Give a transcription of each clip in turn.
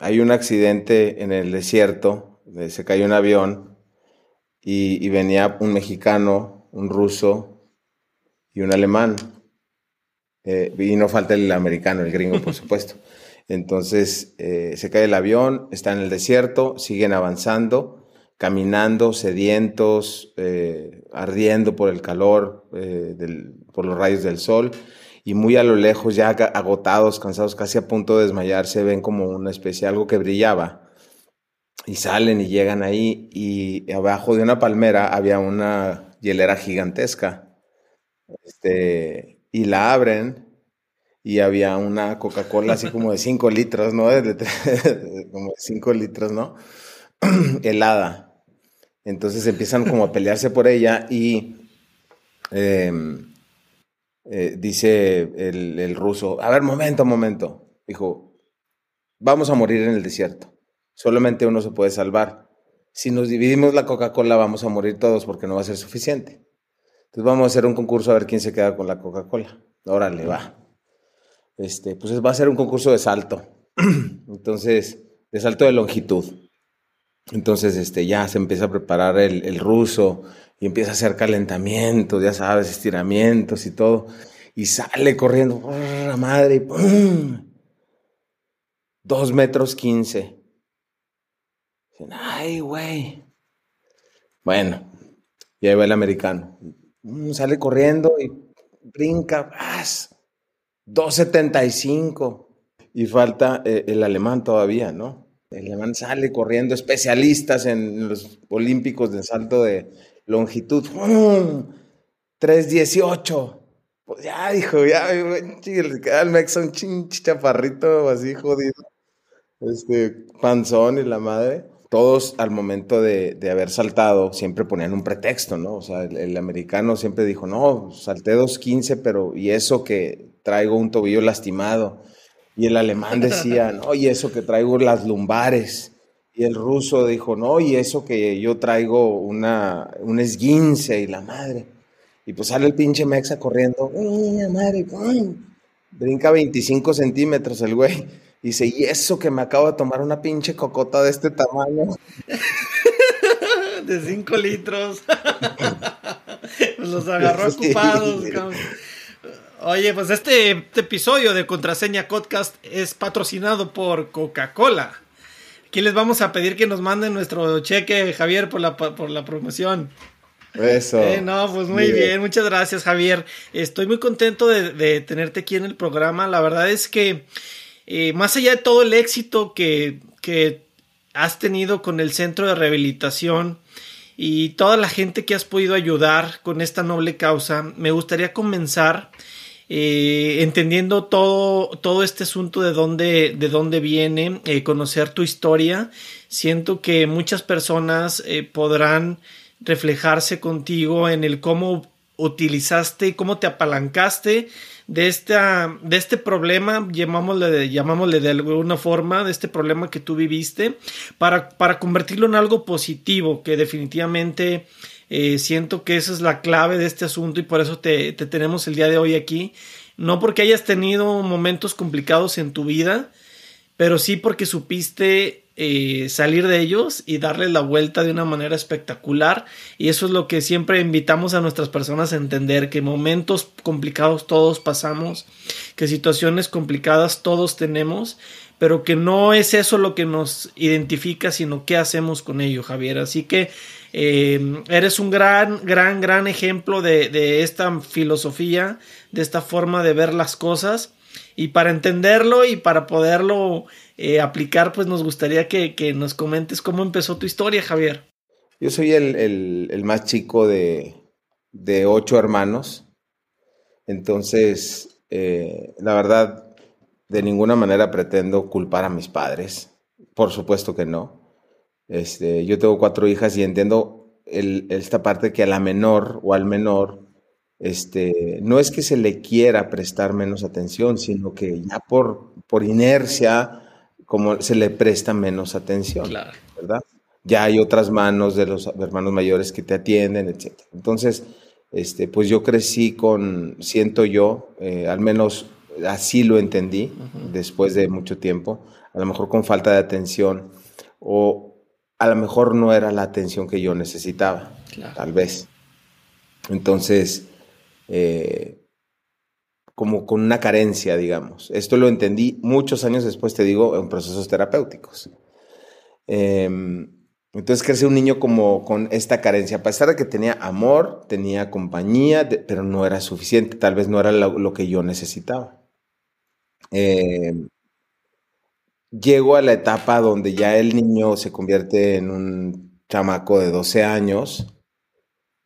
hay un accidente en el desierto, eh, se cayó un avión y, venía un mexicano, un ruso y un alemán. Eh, y no falta el americano, el gringo, por supuesto. Entonces eh, se cae el avión, está en el desierto, siguen avanzando, caminando, sedientos, ardiendo por el calor, por los rayos del sol y muy a lo lejos, ya agotados, cansados, casi a punto de desmayarse, ven como una especie, algo que brillaba. Y salen y llegan ahí y abajo de una palmera había una hielera gigantesca. Este, y la abren y había una Coca-Cola así como de 5 litros, ¿no? como de 5 litros, ¿no? Helada. Entonces empiezan como a pelearse por ella y... Em, eh, dice el, ruso, a ver, momento, momento. Dijo, vamos a morir en el desierto. Solamente uno se puede salvar. Si nos dividimos la Coca-Cola, vamos a morir todos porque no va a ser suficiente. Entonces vamos a hacer un concurso a ver quién se queda con la Coca-Cola. Órale, va. Este, pues va a ser un concurso de salto. Entonces, de salto de longitud. Entonces, este, ya se empieza a preparar el, el ruso, y empieza a hacer calentamientos, ya sabes, estiramientos y todo. Y sale corriendo, la madre! Dos metros quince. Ay, güey. Bueno, y ahí va el americano. Mm, sale corriendo y brinca, ¡vas! 2.75. Y falta eh, el alemán todavía, ¿no? El alemán sale corriendo, especialistas en los olímpicos de salto de, longitud, 318. Pues ya, dijo, ya, el mexa un chinch chaparrito así jodido. Este, panzón y la madre. Todos al momento de, haber saltado siempre ponían un pretexto, ¿no? O sea, el, americano siempre dijo, no, salté 2.15, pero y eso que traigo un tobillo lastimado. Y el alemán decía, no, y eso que traigo las lumbares. Y el ruso dijo, no, y eso que yo traigo una, un esguince y la madre. Y pues sale el pinche Mexa corriendo, madre! Brinca 25 centímetros el güey. Y dice, y eso que me acabo de tomar una pinche cocota de este tamaño. de 5 litros. Los agarró ocupados. Oye, pues este, este episodio de Contraseña Podcast es patrocinado por Coca-Cola. Aquí les vamos a pedir que nos manden nuestro cheque, Javier, por la, por la promoción. Eso. Eh, no, pues muy bien. muchas gracias, Javier. Estoy muy contento de, tenerte aquí en el programa. La verdad es que, eh, más allá de todo el éxito que, que has tenido con el centro de rehabilitación y toda la gente que has podido ayudar con esta noble causa, me gustaría comenzar eh, entendiendo todo, todo este asunto de dónde, de dónde viene, eh, conocer tu historia, siento que muchas personas eh, podrán reflejarse contigo en el cómo utilizaste, cómo te apalancaste de, esta, de este problema, llamámosle de, llamámosle de alguna forma, de este problema que tú viviste, para, para convertirlo en algo positivo, que definitivamente eh, siento que esa es la clave de este asunto y por eso te, tenemos el día de hoy aquí. No porque hayas tenido momentos complicados en tu vida, pero sí porque supiste eh, salir de ellos y darle la vuelta de una manera espectacular. Y eso es lo que siempre invitamos a nuestras personas a entender, que momentos complicados todos pasamos, que situaciones complicadas todos tenemos, pero que no es eso lo que nos identifica, sino qué hacemos con ello, Javier. Así que eh, eres un gran, gran, gran ejemplo de, esta filosofía, de esta forma de ver las cosas. Y para entenderlo y para poderlo eh, aplicar, pues nos gustaría que, nos comentes cómo empezó tu historia, Javier. Yo soy el, más chico de, ocho hermanos. Entonces, eh, la verdad, de ninguna manera pretendo culpar a mis padres. Por supuesto que no. Este, yo tengo cuatro hijas y entiendo esta parte que a la menor o al menor, este, no es que se le quiera prestar menos atención, sino que ya por, por inercia, como se le presta menos atención, ¿verdad? Ya hay otras manos de los hermanos mayores que te atienden, etc. Entonces, este, pues yo crecí con, siento yo, eh, al menos así lo entendí después de mucho tiempo, a lo mejor con falta de atención, o a lo mejor no era la atención que yo necesitaba, tal vez. Entonces, eh, como con una carencia, digamos. Esto lo entendí muchos años después, te digo, en procesos terapéuticos. Em, entonces crece un niño como con esta carencia, a pesar de que tenía amor, tenía compañía, pero no era suficiente, tal vez no era lo, que yo necesitaba. Em, llego a la etapa donde ya el niño se convierte en un chamaco de 12 años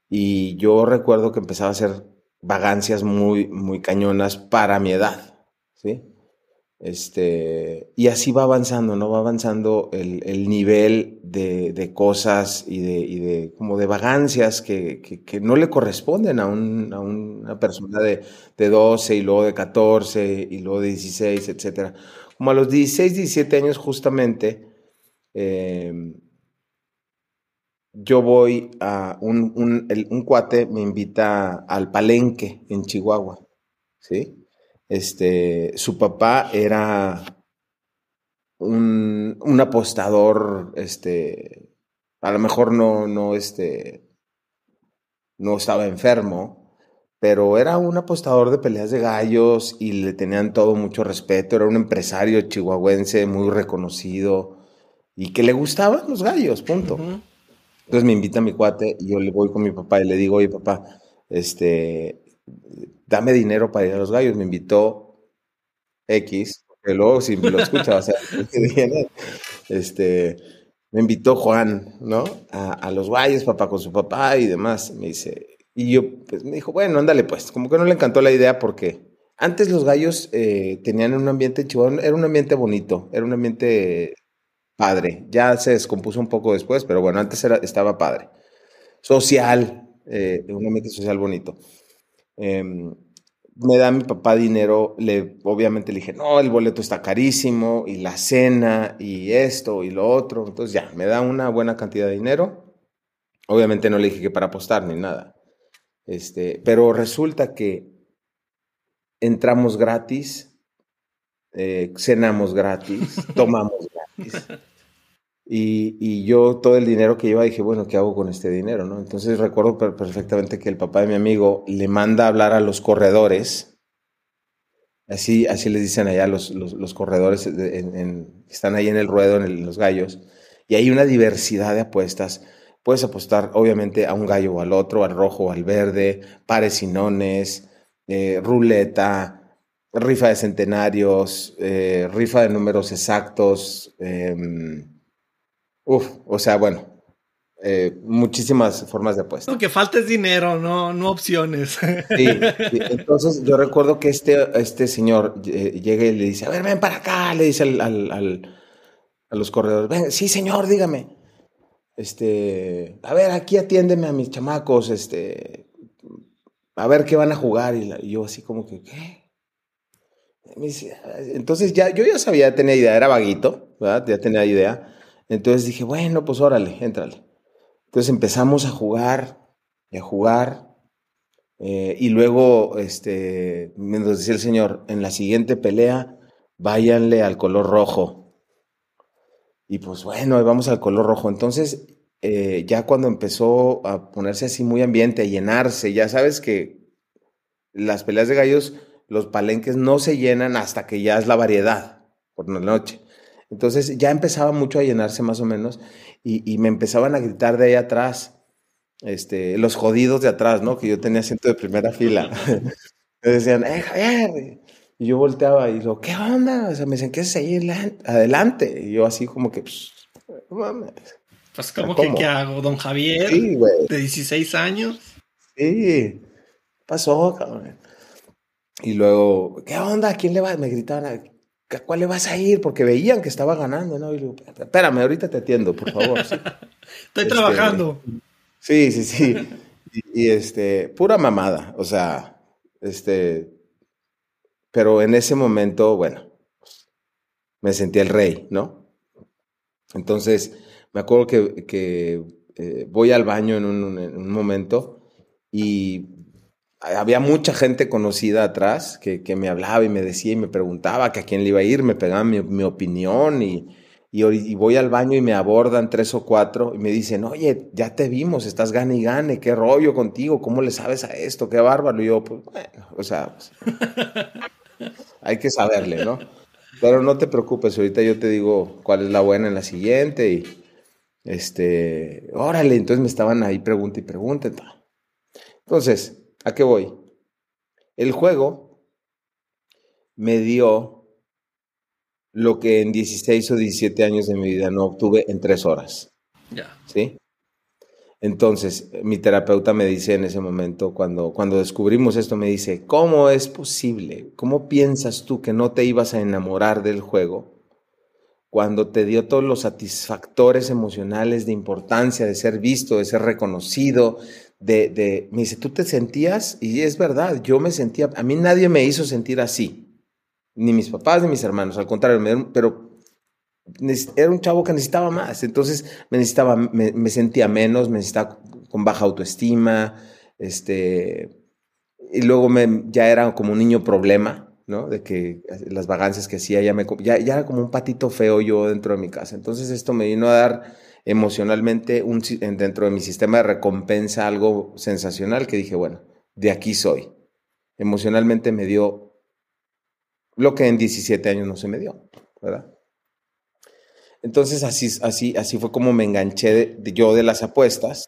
y yo recuerdo que empezaba a hacer vagancias muy, muy cañonas para mi edad, ¿sí? Este, y así va avanzando, ¿no? Va avanzando el, nivel de, cosas y de, como de vagancias que, no le corresponden a, una persona de, 12 y luego de 14 y luego de 16, etc. Como a los 16, 17 años justamente, em, yo voy a un, cuate me invita al palenque en Chihuahua, ¿sí? Este, su papá era un, un apostador, este, a lo mejor no, no, este, no estaba enfermo, pero era un apostador de peleas de gallos y le tenían todo mucho respeto, era un empresario chihuahuense muy reconocido y que le gustaban los gallos, punto. Entonces me invita a mi cuate y yo le voy con mi papá y le digo, oye papá, este, dame dinero para ir a los gallos. Me invitó X, que luego si lo escucha, o sea, este, me invitó Juan, ¿no? A, los gallos, papá, con su papá y demás. Me dice, y yo, pues me dijo, bueno, ándale pues, como que no le encantó la idea porque antes los gallos eh, tenían un ambiente chihuahua, era un ambiente bonito, era un ambiente padre. Ya se descompuso un poco después, pero bueno, antes era, estaba padre. Social, eh, un ambiente social bonito. Em, me da mi papá dinero, le, obviamente le dije, no, el boleto está carísimo, y la cena, y esto, y lo otro. Entonces ya, me da una buena cantidad de dinero. Obviamente no le dije que para apostar ni nada. Este, pero resulta que entramos gratis, eh, cenamos gratis, tomamos y, yo todo el dinero que lleva dije, bueno, ¿qué hago con este dinero? ¿no? Entonces recuerdo perfectamente que el papá de mi amigo le manda a hablar a los corredores. Así, así les dicen allá los, los, corredores, están ahí en el ruedo, en, los gallos. Y hay una diversidad de apuestas. Puedes apostar, obviamente, a un gallo o al otro, al rojo o al verde, pares y nones, eh, ruleta, rifa de centenarios, eh, rifa de números exactos. Em, uf, o sea, bueno, eh, muchísimas formas de apuesta. Lo que falta es dinero, no, no opciones. Sí, entonces yo recuerdo que este, este señor eh, llega y le dice, a ver, ven para acá, le dice al, a los corredores, ven, sí señor, dígame. Este, a ver, aquí atiéndeme a mis chamacos, este, a ver qué van a jugar. Y, yo así como que, ¿qué? Entonces ya, yo ya sabía, tenía idea, era vaguito. Ya tenía idea. Entonces dije, bueno, pues órale, éntrale. Entonces empezamos a jugar y a jugar. Eh, y luego, este, nos decía el Señor, en la siguiente pelea, váyanle al color rojo. Y pues bueno, vamos al color rojo. Entonces, eh, ya cuando empezó a ponerse así muy ambiente, a llenarse, ya sabes que las peleas de gallos los palenques no se llenan hasta que ya es la variedad por la noche. Entonces ya empezaba mucho a llenarse más o menos y, me empezaban a gritar de ahí atrás, este, los jodidos de atrás, ¿no? Que yo tenía asiento de primera fila. me decían, ¡eh, Javier! Y yo volteaba y digo, ¿qué onda? O sea, me decían, ¿qué es ahí adelante? Y yo así como que, pues, mames. Pues, ¿cómo, que qué hago, don Javier? Sí, güey. De 16 años. Sí, pasó, cabrón. Y luego, ¿qué onda? ¿A quién le va? Me gritaban, ¿a cuál le vas a ir? Porque veían que estaba ganando, ¿no? Y digo, espérame, ahorita te atiendo, por favor. Estoy este, trabajando. Sí, sí, sí. Y, este, pura mamada, o sea, este, pero en ese momento, bueno, me sentí el rey, ¿no? Entonces, me acuerdo que, eh, voy al baño en un, en un momento y había mucha gente conocida atrás que, me hablaba y me decía y me preguntaba que a quién le iba a ir, me pegaban mi, opinión y, y, voy al baño y me abordan tres o cuatro y me dicen, oye, ya te vimos, estás gane y gane, qué rollo contigo, ¿cómo le sabes a esto? Qué bárbaro. Y yo, pues bueno, o sea, pues, hay que saberle, ¿no? Pero no te preocupes, ahorita yo te digo cuál es la buena en la siguiente y este, órale, entonces me estaban ahí pregunta y pregunta. Entonces, ¿A qué voy? El juego me dio lo que en 16 o 17 años de mi vida no obtuve en tres horas. Ya. ¿Sí? Entonces, mi terapeuta me dice en ese momento, cuando, cuando descubrimos esto, me dice, ¿cómo es posible? ¿Cómo piensas tú que no te ibas a enamorar del juego cuando te dio todos los satisfactores emocionales de importancia, de ser visto, de ser reconocido, de, me dice, tú te sentías, y es verdad, yo me sentía, a mí nadie me hizo sentir así, ni mis papás ni mis hermanos, al contrario, pero era un chavo que necesitaba más, entonces me necesitaba, me, sentía menos, me necesitaba con baja autoestima, este, y luego me, ya era como un niño problema, ¿no? De que las vagancias que hacía ya me, ya, era como un patito feo yo dentro de mi casa, entonces esto me vino a dar emocionalmente un, dentro de mi sistema de recompensa algo sensacional que dije, bueno, de aquí soy. Emocionalmente me dio lo que en 17 años no se me dio, ¿verdad? Entonces así, así, así fue como me enganché yo de las apuestas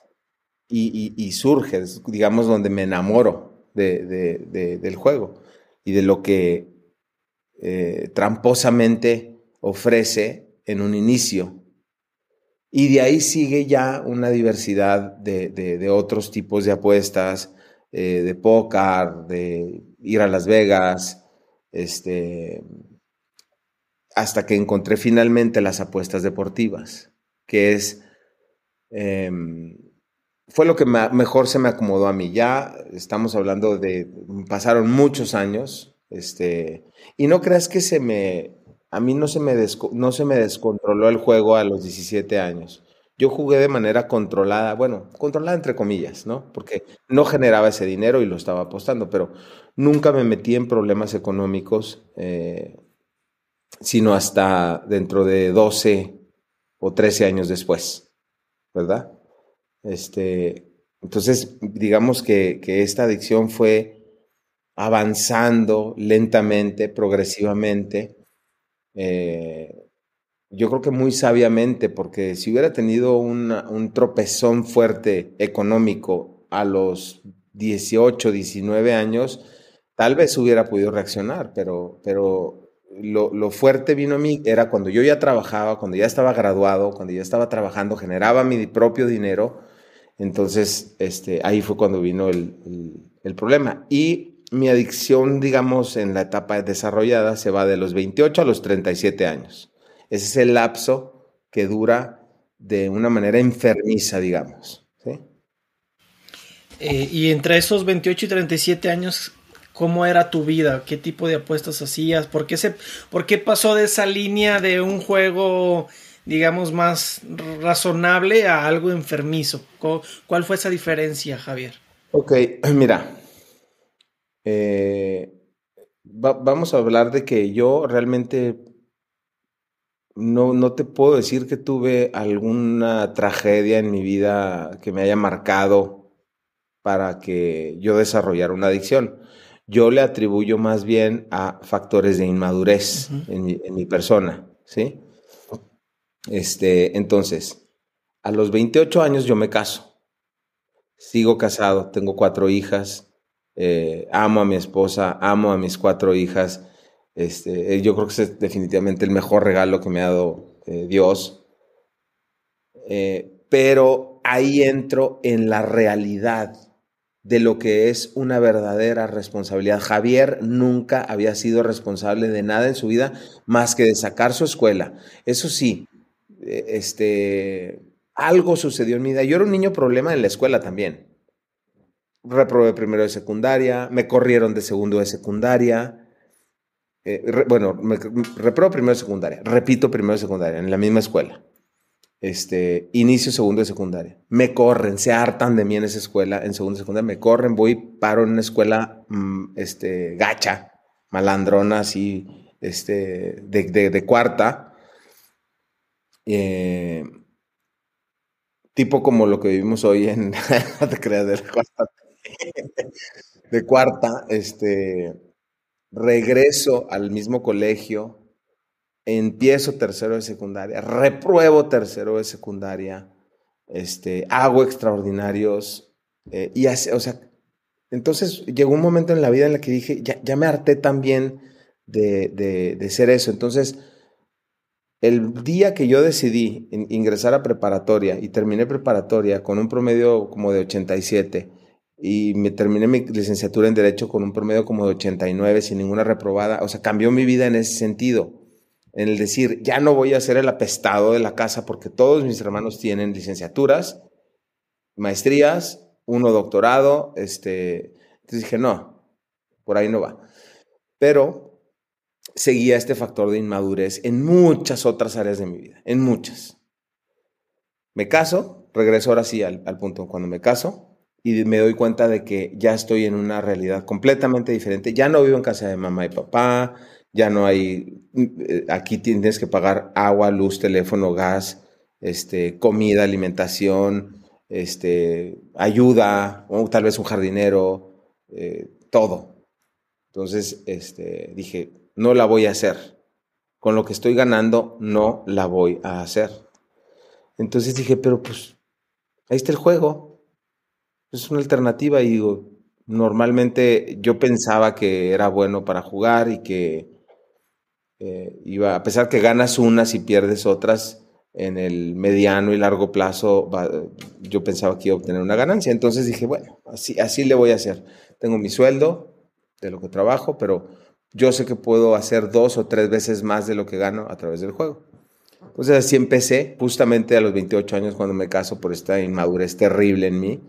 y, surge, digamos, donde me enamoro del juego y de lo que eh, tramposamente ofrece en un inicio. Y de ahí sigue ya una diversidad de, otros tipos de apuestas, eh, de póker, de ir a Las Vegas, este, hasta que encontré finalmente las apuestas deportivas, que es, em, fue lo que mejor se me acomodó a mí. Ya estamos hablando de, pasaron muchos años, este, y no creas que se me, a mí no se, me no se me descontroló el juego a los 17 años. Yo jugué de manera controlada, bueno, controlada entre comillas, ¿no? Porque no generaba ese dinero y lo estaba apostando, pero nunca me metí en problemas económicos, eh, sino hasta dentro de 12 o 13 años después, ¿verdad? Este, entonces, digamos que, que esta adicción fue avanzando lentamente, progresivamente, eh, yo creo que muy sabiamente, porque si hubiera tenido un tropezón fuerte económico a los 18, 19 años, tal vez hubiera podido reaccionar, pero, pero lo, fuerte vino a mí era cuando yo ya trabajaba, cuando ya estaba graduado, cuando ya estaba trabajando, generaba mi propio dinero, entonces este, ahí fue cuando vino el, el problema. Y mi adicción, digamos, en la etapa desarrollada se va de los 28 a los 37 años. Ese es el lapso que dura de una manera enfermiza, digamos. Eh, y entre esos 28 y 37 años, ¿cómo era tu vida? ¿Qué tipo de apuestas hacías? ¿Por qué, se, ¿Por qué pasó de esa línea de un juego, digamos, más razonable a algo enfermizo? ¿Cuál fue esa diferencia, Javier? Ok, mira, eh, vamos a hablar de que yo realmente no, no te puedo decir que tuve alguna tragedia en mi vida que me haya marcado para que yo desarrollara una adicción. Yo le atribuyo más bien a factores de inmadurez en, mi, en, mi, persona, ¿sí? Este, entonces, a los 28 años yo me caso. Sigo casado, tengo cuatro hijas, eh, amo a mi esposa, amo a mis cuatro hijas. Este, eh, yo creo que es definitivamente el mejor regalo que me ha dado eh, Dios. pero ahí entro en la realidad de lo que es una verdadera responsabilidad. Javier nunca había sido responsable de nada en su vida más que de sacar su escuela. Eso sí, este, algo sucedió en mi vida. Yo era un niño problema en la escuela también reprobé primero de secundaria, me corrieron de segundo de secundaria. Eh, bueno, reprobé primero de secundaria, repito primero de secundaria, en la misma escuela. Este, inicio segundo de secundaria. Me corren, se hartan de mí en esa escuela, en segundo de secundaria, me corren, voy, paro en una escuela mm, este, gacha, malandrona, así, este, de, cuarta. Eh, tipo como lo que vivimos hoy en de cuarta, de cuarta, este, regreso al mismo colegio, empiezo tercero de secundaria, repruebo tercero de secundaria, este, hago extraordinarios, eh, y así, o sea, entonces llegó un momento en la vida en el que dije, ya, me harté también de, de, ser eso. Entonces, el día que yo decidí ingresar a preparatoria y terminé preparatoria con un promedio como de 87 y me terminé mi licenciatura en Derecho con un promedio como de 89 sin ninguna reprobada, o sea, cambió mi vida en ese sentido en el decir, ya no voy a ser el apestado de la casa porque todos mis hermanos tienen licenciaturas, maestrías, uno doctorado, este, entonces dije, no, por ahí no va. Pero seguía este factor de inmadurez en muchas otras áreas de mi vida, en muchas. Me caso, regreso ahora sí al, al punto, cuando me caso, y me doy cuenta de que ya estoy en una realidad completamente diferente. Ya no vivo en casa de mamá y papá, ya no hay, eh, aquí tienes que pagar agua, luz, teléfono, gas, este, comida, alimentación, este, ayuda, o tal vez un jardinero, eh, todo. Entonces, este, dije, no la voy a hacer. Con lo que estoy ganando, no la voy a hacer. Entonces dije, pero pues, ahí está el juego. Es una alternativa y digo, normalmente yo pensaba que era bueno para jugar y que eh, a pesar que ganas unas y pierdes otras, en el mediano y largo plazo yo pensaba que iba a obtener una ganancia. Entonces dije, bueno, así, así le voy a hacer. Tengo mi sueldo de lo que trabajo, pero yo sé que puedo hacer dos o tres veces más de lo que gano a través del juego. Entonces así empecé, justamente a los 28 años cuando me caso por esta inmadurez terrible en mí.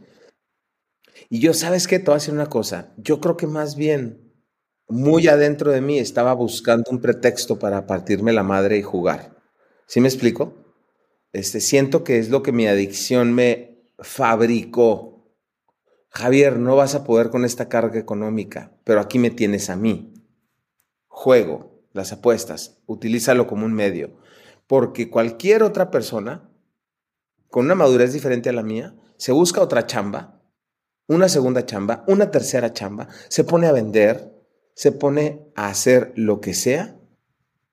Y yo, ¿sabes qué? Te voy a decir una cosa. Yo creo que más bien muy adentro de mí estaba buscando un pretexto para partirme la madre y jugar. ¿Sí me explico? Este, siento que es lo que mi adicción me fabricó. Javier, no vas a poder con esta carga económica, pero aquí me tienes a mí. Juego, las apuestas, utilízalo como un medio, porque cualquier otra persona con una madurez diferente a la mía se busca otra chamba, una segunda chamba, una tercera chamba, se pone a vender, se pone a hacer lo que sea,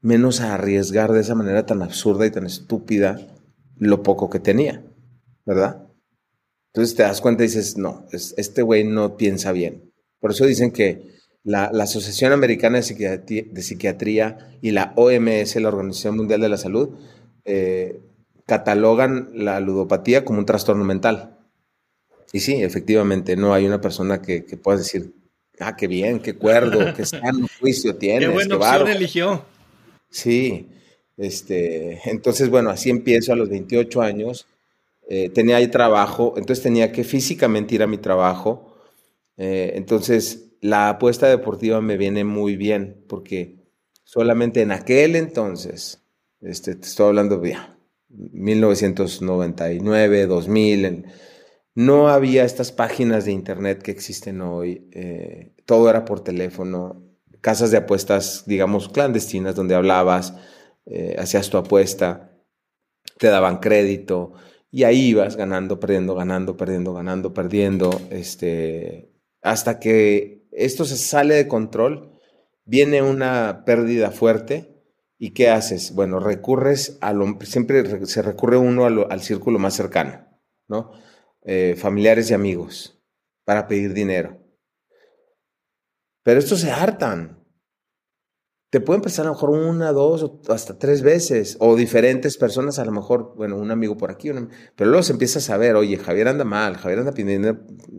menos a arriesgar de esa manera tan absurda y tan estúpida lo poco que tenía, ¿verdad? Entonces te das cuenta y dices, no, este güey no piensa bien. Por eso dicen que la, Asociación Americana de Psiquiatría, y la OMS, la Organización Mundial de la Salud, eh, catalogan la ludopatía como un trastorno mental. Y sí, efectivamente, no hay una persona que, que pueda decir, Ah, qué bien, qué cuerdo, qué sano juicio tienes. Qué buena opción eligió. Sí, este, entonces, bueno, así empiezo a los 28 años. Eh, tenía ahí trabajo, entonces tenía que físicamente ir a mi trabajo. Eh, entonces, la apuesta deportiva me viene muy bien, porque solamente en aquel entonces, este, te estoy hablando de 1999, 2000, no había estas páginas de internet que existen hoy, eh, todo era por teléfono, casas de apuestas, digamos, clandestinas, donde hablabas, eh, hacías tu apuesta, te daban crédito y ahí ibas ganando, perdiendo, ganando, perdiendo, ganando, perdiendo, este, hasta que esto se sale de control, viene una pérdida fuerte. ¿Y qué haces? Bueno, recurres a lo, siempre se recurre uno al círculo más cercano, ¿no? Eh, familiares y amigos para pedir dinero. Pero estos se hartan. Te pueden prestar a lo mejor una, dos o hasta tres veces, o diferentes personas, a lo mejor, bueno, un amigo por aquí, pero luego se empieza a saber, oye, Javier anda mal, Javier anda pidiendo, eh,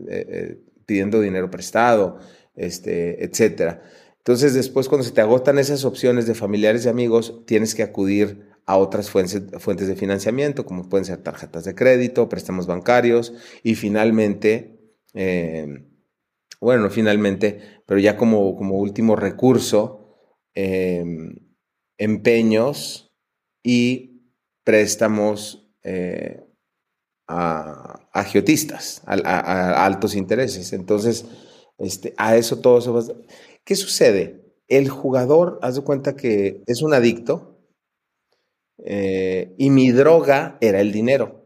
eh, pidiendo dinero prestado, este, etcétera. Entonces, después, cuando se te agotan esas opciones de familiares y amigos, tienes que acudir a otras fuentes, fuentes de financiamiento, como pueden ser tarjetas de crédito, préstamos bancarios y finalmente, eh, bueno, finalmente, pero ya como, como último recurso, em, empeños y préstamos eh, a, agiotistas, a, altos intereses. Entonces, este, a eso todo se va. ¿Qué sucede? El jugador, haz de cuenta que es un adicto eh, y mi droga era el dinero.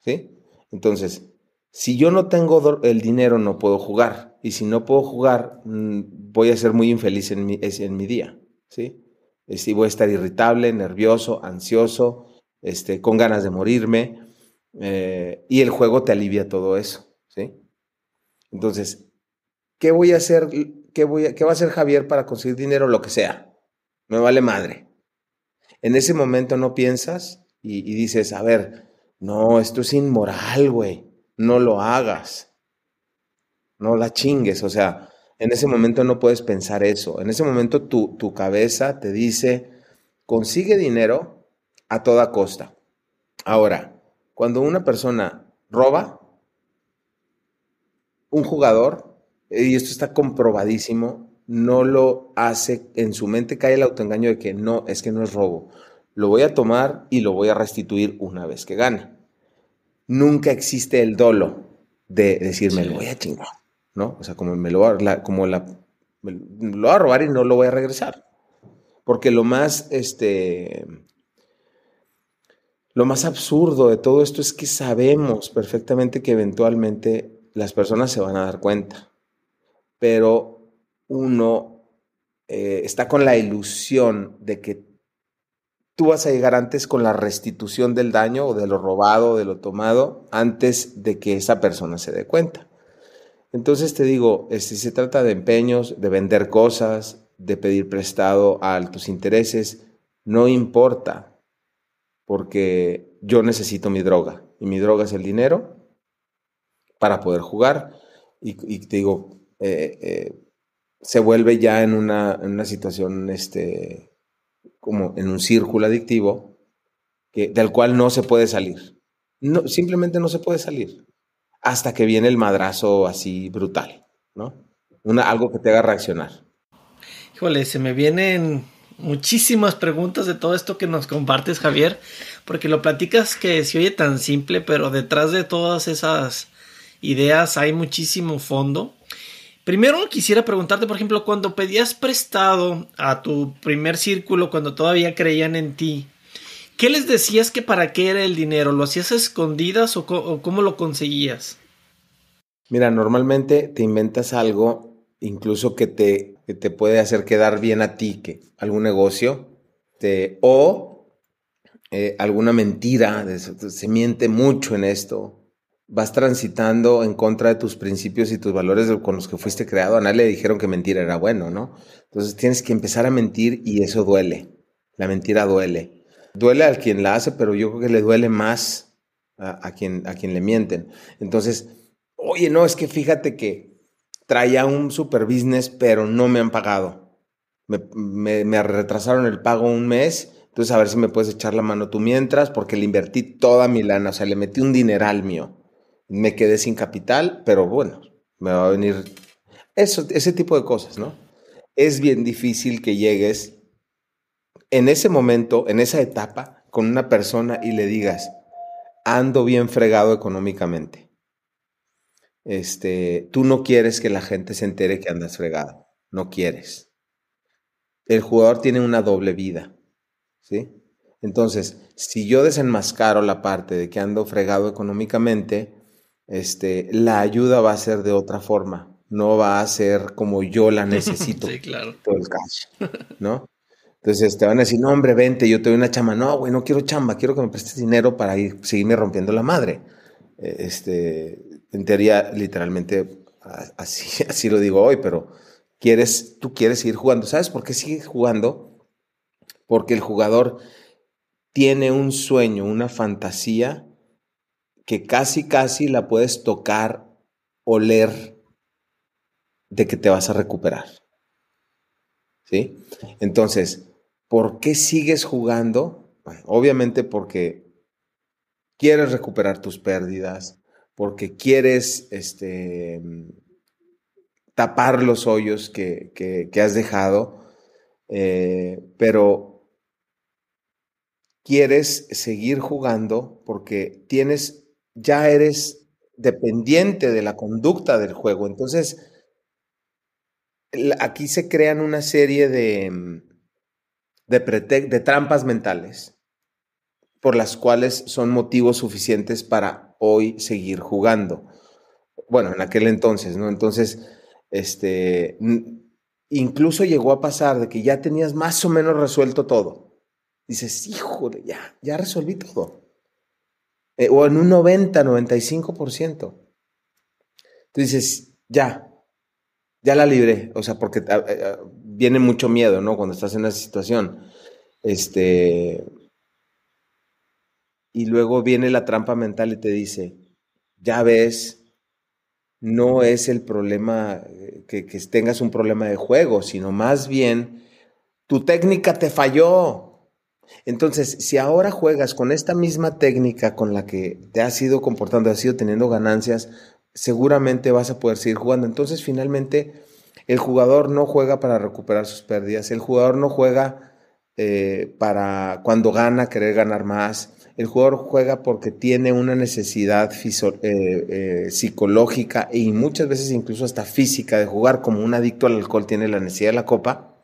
¿Sí? Entonces, si yo no tengo el dinero, no puedo jugar. Y si no puedo jugar, mm, voy a ser muy infeliz en mi, en mi día. ¿Sí? Sí, voy a estar irritable, nervioso, ansioso, este, con ganas de morirme. Eh, y el juego te alivia todo eso, ¿sí? Entonces, ¿qué voy a hacer? ¿Qué, voy a, qué va a hacer Javier para conseguir dinero? Lo que sea. Me vale madre. En ese momento no piensas y, dices, a ver, no, esto es inmoral, güey. No lo hagas. No la chingues. O sea, en ese momento no puedes pensar eso. En ese momento tu, tu cabeza te dice, consigue dinero a toda costa. Ahora, cuando una persona roba, un jugador, y esto está comprobadísimo, no lo hace, en su mente cae el autoengaño de que no, es que no es robo. Lo voy a tomar y lo voy a restituir una vez que gane. Nunca existe el dolo de decirme, lo voy a chingar, ¿no? O sea, como me lo como la, lo voy a robar y no lo voy a regresar. Porque lo más, este, lo más absurdo de todo esto es que sabemos perfectamente que eventualmente las personas se van a dar cuenta, pero uno eh, está con la ilusión de que tú vas a llegar antes con la restitución del daño o de lo robado, o de lo tomado, antes de que esa persona se dé cuenta. Entonces te digo, si se trata de empeños, de vender cosas, de pedir prestado a altos intereses, no importa porque yo necesito mi droga y mi droga es el dinero para poder jugar y, te digo, eh, eh, se vuelve ya en una, en una, situación, este, como en un círculo adictivo que, del cual no se puede salir. No, simplemente no se puede salir hasta que viene el madrazo así brutal, ¿no? Una, algo que te haga reaccionar. Híjole, se me vienen muchísimas preguntas de todo esto que nos compartes, Javier, porque lo platicas que se oye tan simple, pero detrás de todas esas ideas hay muchísimo fondo. Primero quisiera preguntarte, por ejemplo, cuando pedías prestado a tu primer círculo, cuando todavía creían en ti, ¿qué les decías que para qué era el dinero? ¿Lo hacías a escondidas o, cómo lo conseguías? Mira, normalmente te inventas algo incluso que te te puede hacer quedar bien a ti, que algún negocio, o eh, alguna mentira, se miente mucho en esto, vas transitando en contra de tus principios y tus valores con los que fuiste creado. A nadie le dijeron que mentir era bueno, ¿no? Entonces tienes que empezar a mentir y eso duele. La mentira duele. Duele al quien la hace, pero yo creo que le duele más a, quien, a quien le mienten. Entonces, oye, no, es que fíjate que traía un super business, pero no me han pagado. Me, retrasaron el pago un mes, entonces a ver si me puedes echar la mano tú mientras, porque le invertí toda mi lana, o sea, le metí un dineral mío. Me quedé sin capital, pero bueno, me va a venir eso, ese tipo de cosas, ¿no? Es bien difícil que llegues en ese momento, en esa etapa, con una persona y le digas, ando bien fregado económicamente este, tú no quieres que la gente se entere que andas fregado, no quieres. El jugador tiene una doble vida, ¿sí? Entonces, si yo desenmascaro la parte de que ando fregado económicamente, este, la ayuda va a ser de otra forma, no va a ser como yo la necesito. sí, claro. Todo el cash, ¿no? Entonces te van a decir, no, hombre, vente, yo te doy una chamba. No, güey, no quiero chamba, quiero que me prestes dinero para ir, seguirme rompiendo la madre. E, este, en teoría, literalmente, así, así lo digo hoy, pero quieres, tú quieres seguir jugando. ¿Sabes por qué sigues jugando? Porque el jugador tiene un sueño, una fantasía que casi, casi la puedes tocar, oler de que te vas a recuperar. ¿Sí? Entonces, ¿por qué sigues jugando? obviamente porque quieres recuperar tus pérdidas, porque quieres este, tapar los hoyos que, has dejado, eh, pero quieres seguir jugando porque tienes, ya eres dependiente de la conducta del juego. Entonces, aquí se crean una serie de, mm, de, trampas mentales por las cuales son motivos suficientes para hoy seguir jugando. Bueno, en aquel entonces, ¿no? Entonces, este, incluso llegó a pasar de que ya tenías más o menos resuelto todo. Dices, híjole, ya, ya resolví todo. Eh, o en un 90, 95%. Tú dices, ya, ya la libré. O sea, porque ah, eh, ah, viene mucho miedo, ¿no? Cuando estás en esa situación. Este. Y luego viene la trampa mental y te dice, ya ves, no es el problema eh, que, que tengas un problema de juego, sino más bien tu técnica te falló. Entonces, si ahora juegas con esta misma técnica con la que te has ido comportando, has ido teniendo ganancias, seguramente vas a poder seguir jugando. Entonces, finalmente, el jugador no juega para recuperar sus pérdidas, el jugador no juega eh, para cuando gana querer ganar más, el jugador juega porque tiene una necesidad eh, eh, psicológica y muchas veces incluso hasta física de jugar, como un adicto al alcohol tiene la necesidad de la copa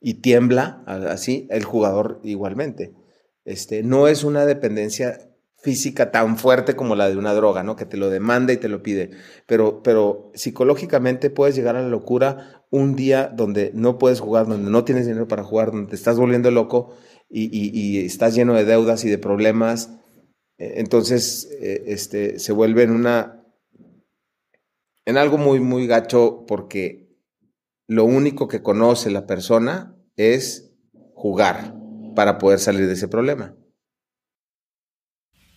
y tiembla así, el jugador igualmente. Este, no es una dependencia física tan fuerte como la de una droga, ¿no? Que te lo demanda y te lo pide. Pero, pero psicológicamente puedes llegar a la locura un día donde no puedes jugar, donde no tienes dinero para jugar, donde te estás volviendo loco y, estás lleno de deudas y de problemas. E, entonces, e, este, se vuelve en una, en algo muy, muy gacho porque lo único que conoce la persona es jugar para poder salir de ese problema.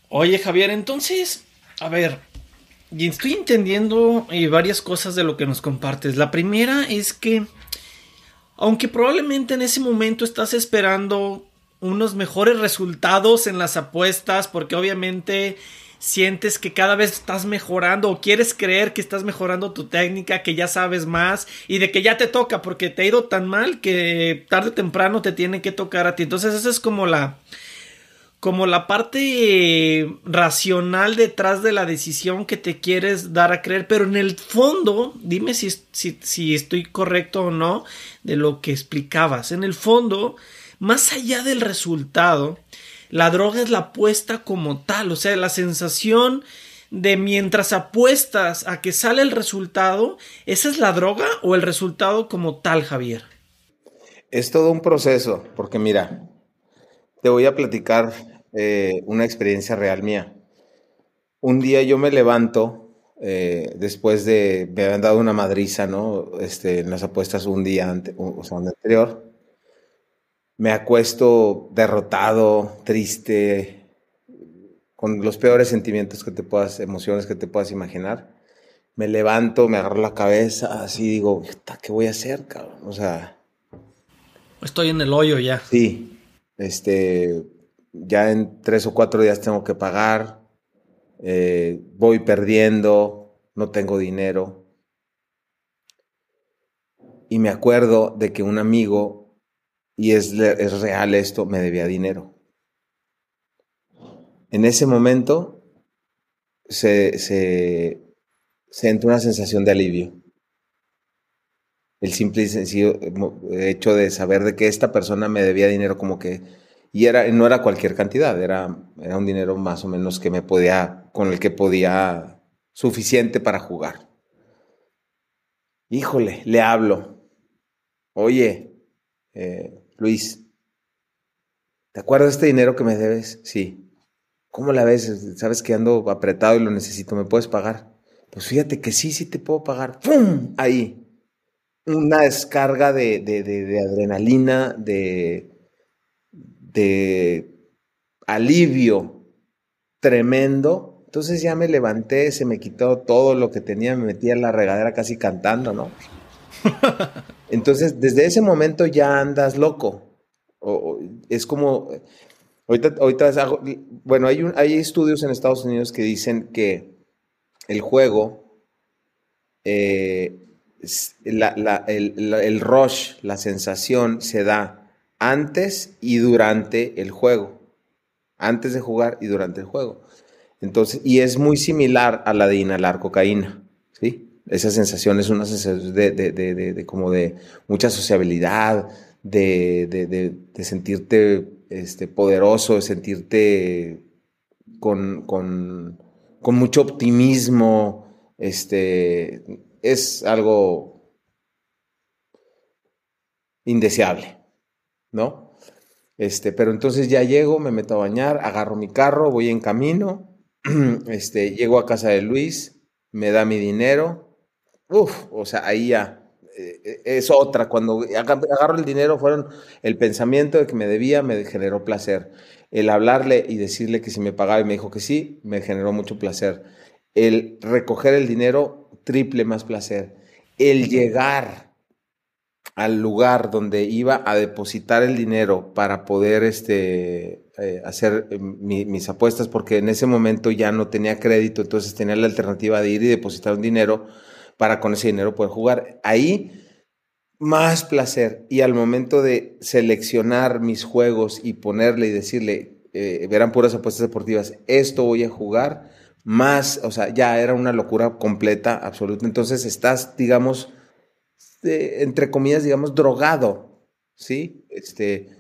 Oye Javier, entonces, a ver, estoy entendiendo eh, varias cosas de lo que nos compartes. La primera es que, aunque probablemente en ese momento estás esperando unos mejores resultados en las apuestas, porque obviamente sientes que cada vez estás mejorando o quieres creer que estás mejorando tu técnica, que ya sabes más y de que ya te toca porque te ha ido tan mal que tarde o temprano te tiene que tocar a ti. Entonces esa es como la como la parte racional detrás de la decisión que te quieres dar a creer, pero en el fondo, dime si, si estoy correcto o no de lo que explicabas, en el fondo, más allá del resultado, la droga es la apuesta como tal, o sea, la sensación de mientras apuestas a que sale el resultado, ¿esa es la droga o el resultado como tal, Javier? Es todo un proceso, porque mira, te voy a platicar eh, una experiencia real mía. Un día yo me levanto eh, después de me habían dado una madriza, ¿no? Este, en las apuestas un día antes, o sea, anterior me acuesto derrotado, triste, con los peores sentimientos que te puedas, emociones que te puedas imaginar. Me levanto, me agarro la cabeza, así digo, ¿qué voy a hacer, cabrón? O sea... Estoy en el hoyo ya. Sí, este, ya en tres o cuatro días tengo que pagar, eh, voy perdiendo, no tengo dinero. Y me acuerdo de que un amigo y es, real esto, me debía dinero. En ese momento se, se, entra una sensación de alivio. El simple y sencillo hecho de saber de que esta persona me debía dinero como que, y era, no era cualquier cantidad, era, era un dinero más o menos que me podía, con el que podía, suficiente para jugar. Híjole, le hablo. Oye, eh, Luis, ¿te acuerdas de este dinero que me debes? Sí. ¿Cómo la ves? Sabes que ando apretado y lo necesito, ¿me puedes pagar? Pues fíjate que sí, sí te puedo pagar. ¡Pum! Ahí. Una descarga de, de adrenalina, de, de alivio tremendo. Entonces ya me levanté, se me quitó todo lo que tenía, me metí en la regadera casi cantando, ¿no? Entonces, desde ese momento ya andas loco. O, es como, ahorita, ahorita bueno, hay, hay estudios en Estados Unidos que dicen que el juego, eh, el, el rush, la sensación se da antes y durante el juego. antes de jugar y durante el juego. Entonces, y es muy similar a la de inhalar cocaína, ¿sí? Esa sensación es una sensación de, de, de, como de mucha sociabilidad, de, sentirte este, poderoso, de sentirte con, con, con, mucho optimismo. Este, es algo indeseable, ¿no? Este, pero entonces ya llego, me meto a bañar, agarro mi carro, voy en camino, este, llego a casa de Luis, me da mi dinero, uf, o sea, ahí ya eh, es otra. Cuando agarro el dinero, fueron el pensamiento de que me debía, me generó placer. El hablarle y decirle que si me pagaba y me dijo que sí, me generó mucho placer. El recoger el dinero, triple más placer. El llegar al lugar donde iba a depositar el dinero para poder este, eh, hacer eh, mis apuestas, porque en ese momento ya no tenía crédito, entonces tenía la alternativa de ir y depositar un dinero para con ese dinero poder jugar. Ahí más placer y al momento de seleccionar mis juegos y ponerle y decirle, eh, verán puras apuestas deportivas, esto voy a jugar, más, o sea, ya era una locura completa, absoluta. Entonces estás, digamos, entre comillas, digamos, drogado, ¿sí? Este,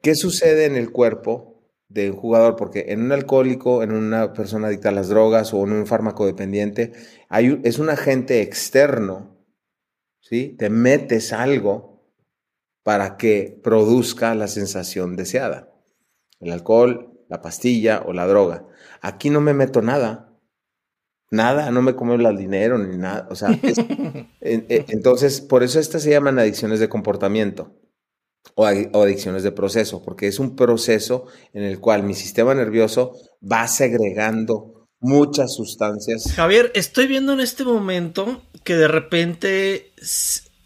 ¿Qué sucede en el cuerpo de un jugador? Porque en un alcohólico, en una persona adicta a las drogas o en un fármaco dependiente, hay, es un agente externo ¿sí? Te metes algo para que produzca la sensación deseada. El alcohol, la pastilla o la droga. Aquí no me meto nada. Nada, no me como el dinero ni nada. O sea, entonces, por eso estas se llaman adicciones de comportamiento o, adicciones de proceso, porque es un proceso en el cual mi sistema nervioso va segregando muchas sustancias. Javier, estoy viendo en este momento que de repente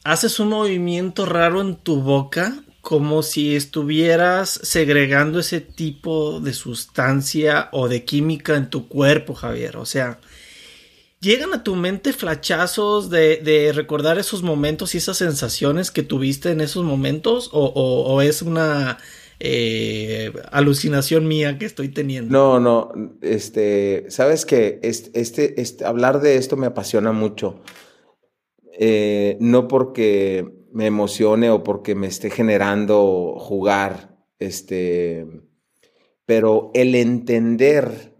haces un movimiento raro en tu boca, como si estuvieras segregando ese tipo de sustancia o de química en tu cuerpo, Javier. O sea, ¿llegan a tu mente flachazos de, recordar esos momentos y esas sensaciones que tuviste en esos momentos? ¿O, es una eh, alucinación mía que estoy teniendo? No, no, este, sabes que este, este, hablar de esto me apasiona mucho eh, no porque me emocione o porque me esté generando jugar, este, pero el entender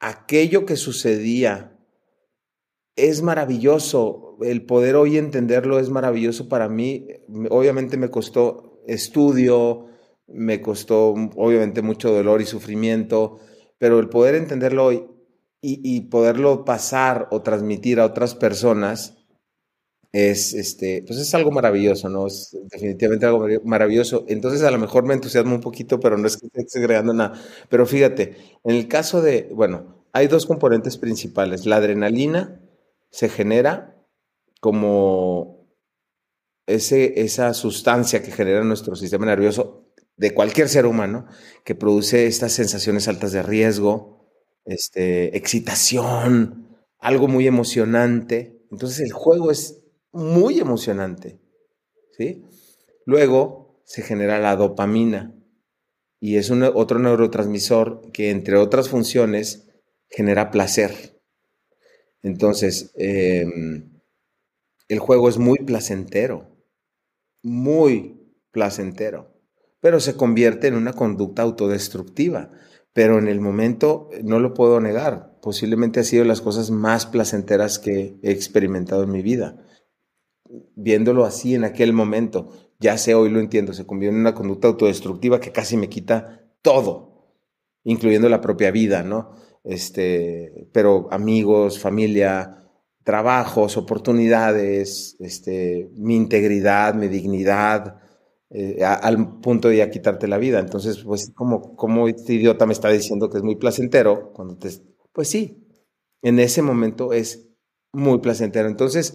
aquello que sucedía es maravilloso. El poder hoy entenderlo es maravilloso para mí. Obviamente me costó estudio, me costó obviamente mucho dolor y sufrimiento, pero el poder entenderlo hoy y, y poderlo pasar o transmitir a otras personas, es, este, pues es algo maravilloso, ¿no? Es definitivamente algo maravilloso. Entonces a lo mejor me entusiasmo un poquito, pero no es que esté agregando nada. Pero fíjate, en el caso de, bueno, hay dos componentes principales. La adrenalina se genera como ese, esa sustancia que genera nuestro sistema nervioso de cualquier ser humano, que produce estas sensaciones altas de riesgo, este, excitación, algo muy emocionante. Entonces el juego es muy emocionante. ¿sí? Luego se genera la dopamina y es un, otro neurotransmisor que, entre otras funciones, genera placer. Entonces, em, el juego es muy placentero, muy placentero, pero se convierte en una conducta autodestructiva. Pero en el momento, no lo puedo negar, posiblemente ha sido las cosas más placenteras que he experimentado en mi vida viéndolo así en aquel momento, ya sé, hoy lo entiendo, se convierte en una conducta autodestructiva que casi me quita todo, incluyendo la propia vida, ¿no? Este, pero amigos, familia, trabajos, oportunidades, este, mi integridad, mi dignidad, eh, al punto de ya quitarte la vida. Entonces, pues, como, como este idiota me está diciendo que es muy placentero, cuando te, pues sí, en ese momento es muy placentero. Entonces,